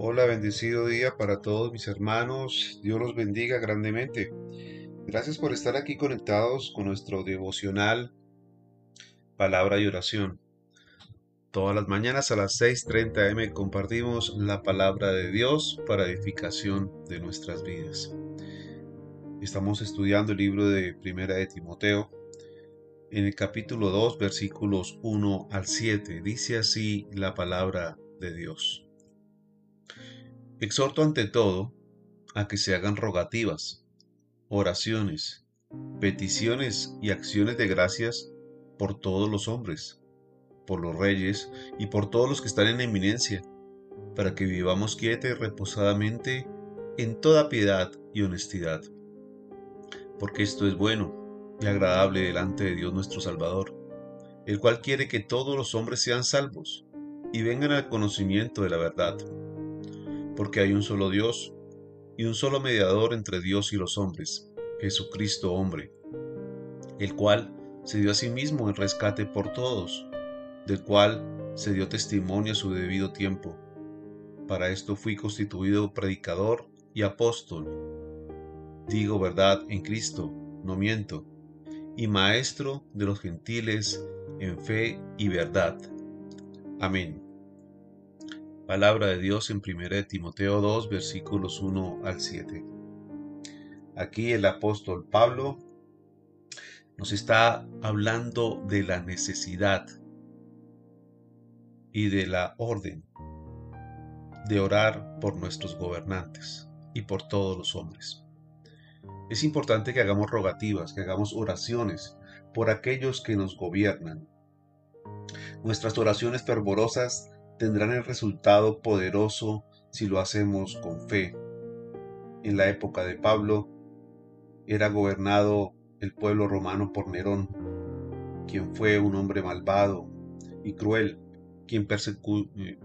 Hola, bendecido día para todos mis hermanos. Dios los bendiga grandemente. Gracias por estar aquí conectados con nuestro devocional Palabra y Oración. Todas las mañanas a las 6.30 am compartimos la palabra de Dios para edificación de nuestras vidas. Estamos estudiando el libro de Primera de Timoteo. En el capítulo 2, versículos 1 al 7, dice así la palabra de Dios. Exhorto ante todo a que se hagan rogativas, oraciones, peticiones y acciones de gracias por todos los hombres, por los reyes y por todos los que están en eminencia, para que vivamos quieta y reposadamente en toda piedad y honestidad. Porque esto es bueno y agradable delante de Dios nuestro Salvador, el cual quiere que todos los hombres sean salvos y vengan al conocimiento de la verdad porque hay un solo Dios y un solo mediador entre Dios y los hombres, Jesucristo hombre, el cual se dio a sí mismo en rescate por todos, del cual se dio testimonio a su debido tiempo. Para esto fui constituido predicador y apóstol. Digo verdad en Cristo, no miento, y maestro de los gentiles en fe y verdad. Amén. Palabra de Dios en 1 Timoteo 2, versículos 1 al 7. Aquí el apóstol Pablo nos está hablando de la necesidad y de la orden de orar por nuestros gobernantes y por todos los hombres. Es importante que hagamos rogativas, que hagamos oraciones por aquellos que nos gobiernan. Nuestras oraciones fervorosas tendrán el resultado poderoso si lo hacemos con fe. En la época de Pablo era gobernado el pueblo romano por Nerón, quien fue un hombre malvado y cruel, quien eh,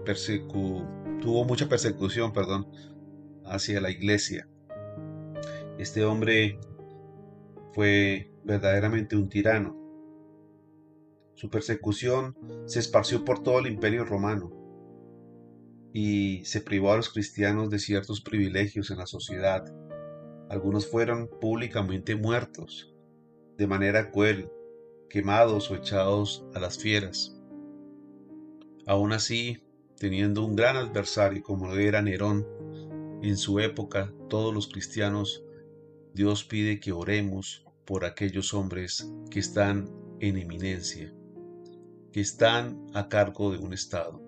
tuvo mucha persecución perdón, hacia la iglesia. Este hombre fue verdaderamente un tirano. Su persecución se esparció por todo el imperio romano y se privó a los cristianos de ciertos privilegios en la sociedad. Algunos fueron públicamente muertos, de manera cruel, quemados o echados a las fieras. Aún así, teniendo un gran adversario como lo era Nerón, en su época todos los cristianos, Dios pide que oremos por aquellos hombres que están en eminencia, que están a cargo de un Estado.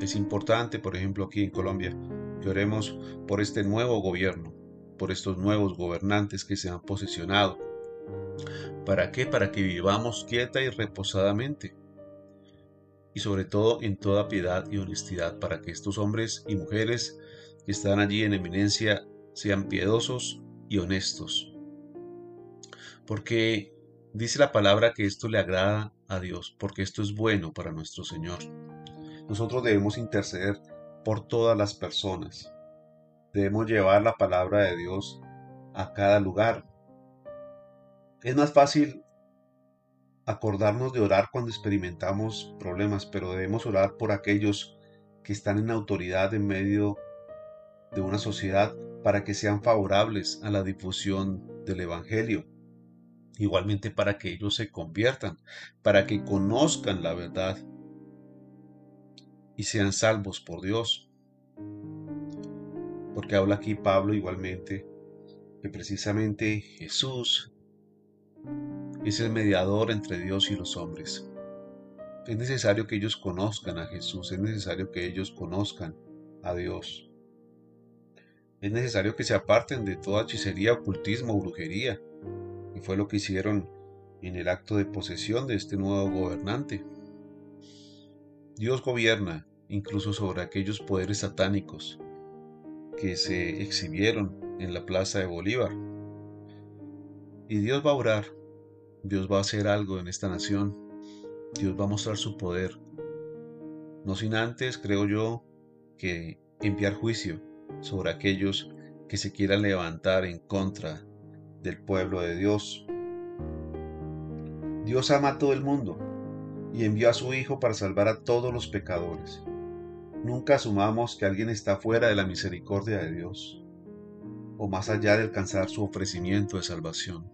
Es importante, por ejemplo, aquí en Colombia, que oremos por este nuevo gobierno, por estos nuevos gobernantes que se han posicionado. ¿Para qué? Para que vivamos quieta y reposadamente. Y sobre todo en toda piedad y honestidad, para que estos hombres y mujeres que están allí en eminencia sean piedosos y honestos. Porque dice la palabra que esto le agrada a Dios, porque esto es bueno para nuestro Señor. Nosotros debemos interceder por todas las personas. Debemos llevar la palabra de Dios a cada lugar. Es más fácil acordarnos de orar cuando experimentamos problemas, pero debemos orar por aquellos que están en autoridad en medio de una sociedad para que sean favorables a la difusión del Evangelio. Igualmente para que ellos se conviertan, para que conozcan la verdad y sean salvos por Dios. Porque habla aquí Pablo igualmente que precisamente Jesús es el mediador entre Dios y los hombres. Es necesario que ellos conozcan a Jesús, es necesario que ellos conozcan a Dios. Es necesario que se aparten de toda hechicería, ocultismo, brujería, y fue lo que hicieron en el acto de posesión de este nuevo gobernante. Dios gobierna incluso sobre aquellos poderes satánicos que se exhibieron en la plaza de Bolívar. Y Dios va a orar, Dios va a hacer algo en esta nación, Dios va a mostrar su poder. No sin antes, creo yo, que enviar juicio sobre aquellos que se quieran levantar en contra del pueblo de Dios. Dios ama a todo el mundo y envió a su Hijo para salvar a todos los pecadores. Nunca asumamos que alguien está fuera de la misericordia de Dios o más allá de alcanzar su ofrecimiento de salvación.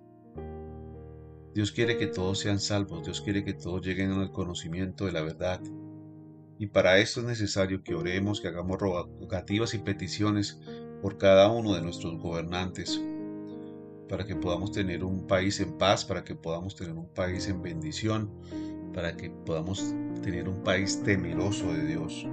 Dios quiere que todos sean salvos, Dios quiere que todos lleguen al conocimiento de la verdad. Y para esto es necesario que oremos, que hagamos rogativas y peticiones por cada uno de nuestros gobernantes, para que podamos tener un país en paz, para que podamos tener un país en bendición, para que podamos tener un país temeroso de Dios.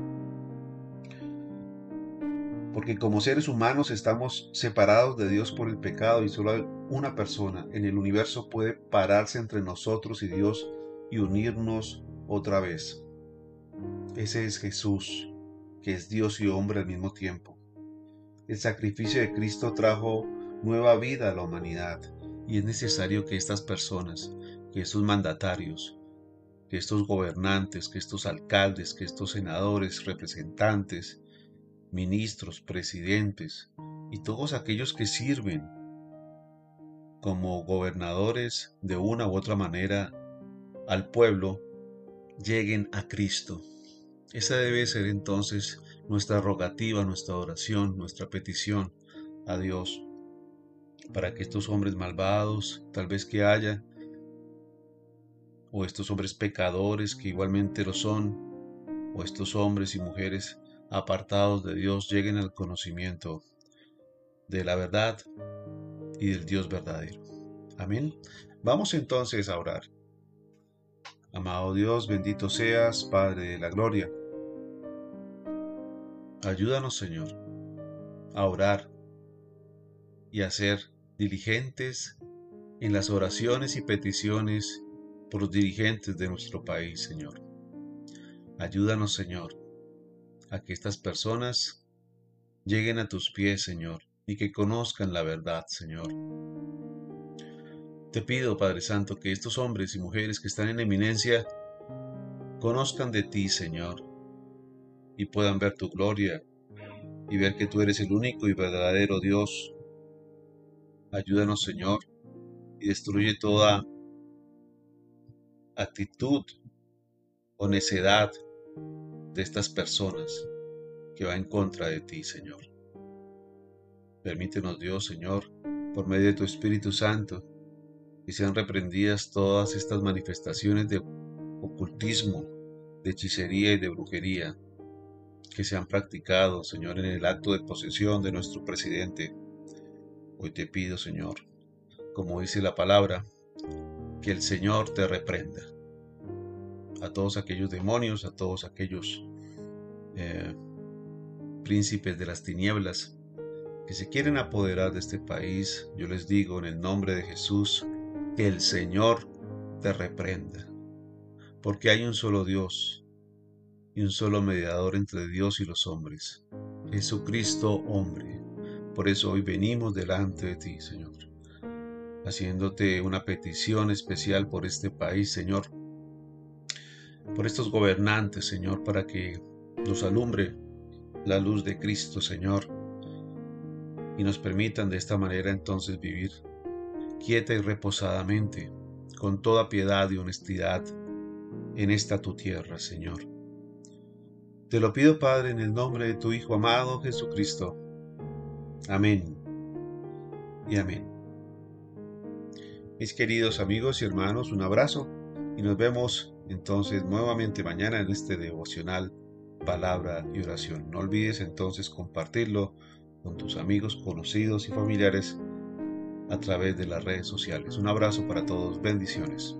Porque como seres humanos estamos separados de Dios por el pecado y solo una persona en el universo puede pararse entre nosotros y Dios y unirnos otra vez. Ese es Jesús, que es Dios y hombre al mismo tiempo. El sacrificio de Cristo trajo nueva vida a la humanidad y es necesario que estas personas, que estos mandatarios, que estos gobernantes, que estos alcaldes, que estos senadores, representantes, ministros, presidentes y todos aquellos que sirven como gobernadores de una u otra manera al pueblo, lleguen a Cristo. Esa debe ser entonces nuestra rogativa, nuestra oración, nuestra petición a Dios para que estos hombres malvados, tal vez que haya, o estos hombres pecadores que igualmente lo son, o estos hombres y mujeres apartados de Dios lleguen al conocimiento de la verdad y del Dios verdadero. Amén. Vamos entonces a orar. Amado Dios, bendito seas, Padre de la Gloria. Ayúdanos, Señor, a orar y a ser diligentes en las oraciones y peticiones por los dirigentes de nuestro país, Señor. Ayúdanos, Señor, a que estas personas lleguen a tus pies, Señor, y que conozcan la verdad, Señor. Te pido, Padre Santo, que estos hombres y mujeres que están en eminencia conozcan de ti, Señor, y puedan ver tu gloria y ver que tú eres el único y verdadero Dios Ayúdanos, Señor, y destruye toda actitud o necedad de estas personas que va en contra de ti, Señor. Permítenos, Dios, Señor, por medio de tu Espíritu Santo, que sean reprendidas todas estas manifestaciones de ocultismo, de hechicería y de brujería que se han practicado, Señor, en el acto de posesión de nuestro presidente Hoy te pido, Señor, como dice la palabra, que el Señor te reprenda. A todos aquellos demonios, a todos aquellos eh, príncipes de las tinieblas que se quieren apoderar de este país, yo les digo en el nombre de Jesús, que el Señor te reprenda. Porque hay un solo Dios y un solo mediador entre Dios y los hombres, Jesucristo hombre por eso hoy venimos delante de ti, Señor, haciéndote una petición especial por este país, Señor, por estos gobernantes, Señor, para que nos alumbre la luz de Cristo, Señor, y nos permitan de esta manera entonces vivir quieta y reposadamente, con toda piedad y honestidad, en esta tu tierra, Señor. Te lo pido, Padre, en el nombre de tu Hijo amado Jesucristo, Amén y amén. Mis queridos amigos y hermanos, un abrazo y nos vemos entonces nuevamente mañana en este devocional palabra y oración. No olvides entonces compartirlo con tus amigos, conocidos y familiares a través de las redes sociales. Un abrazo para todos, bendiciones.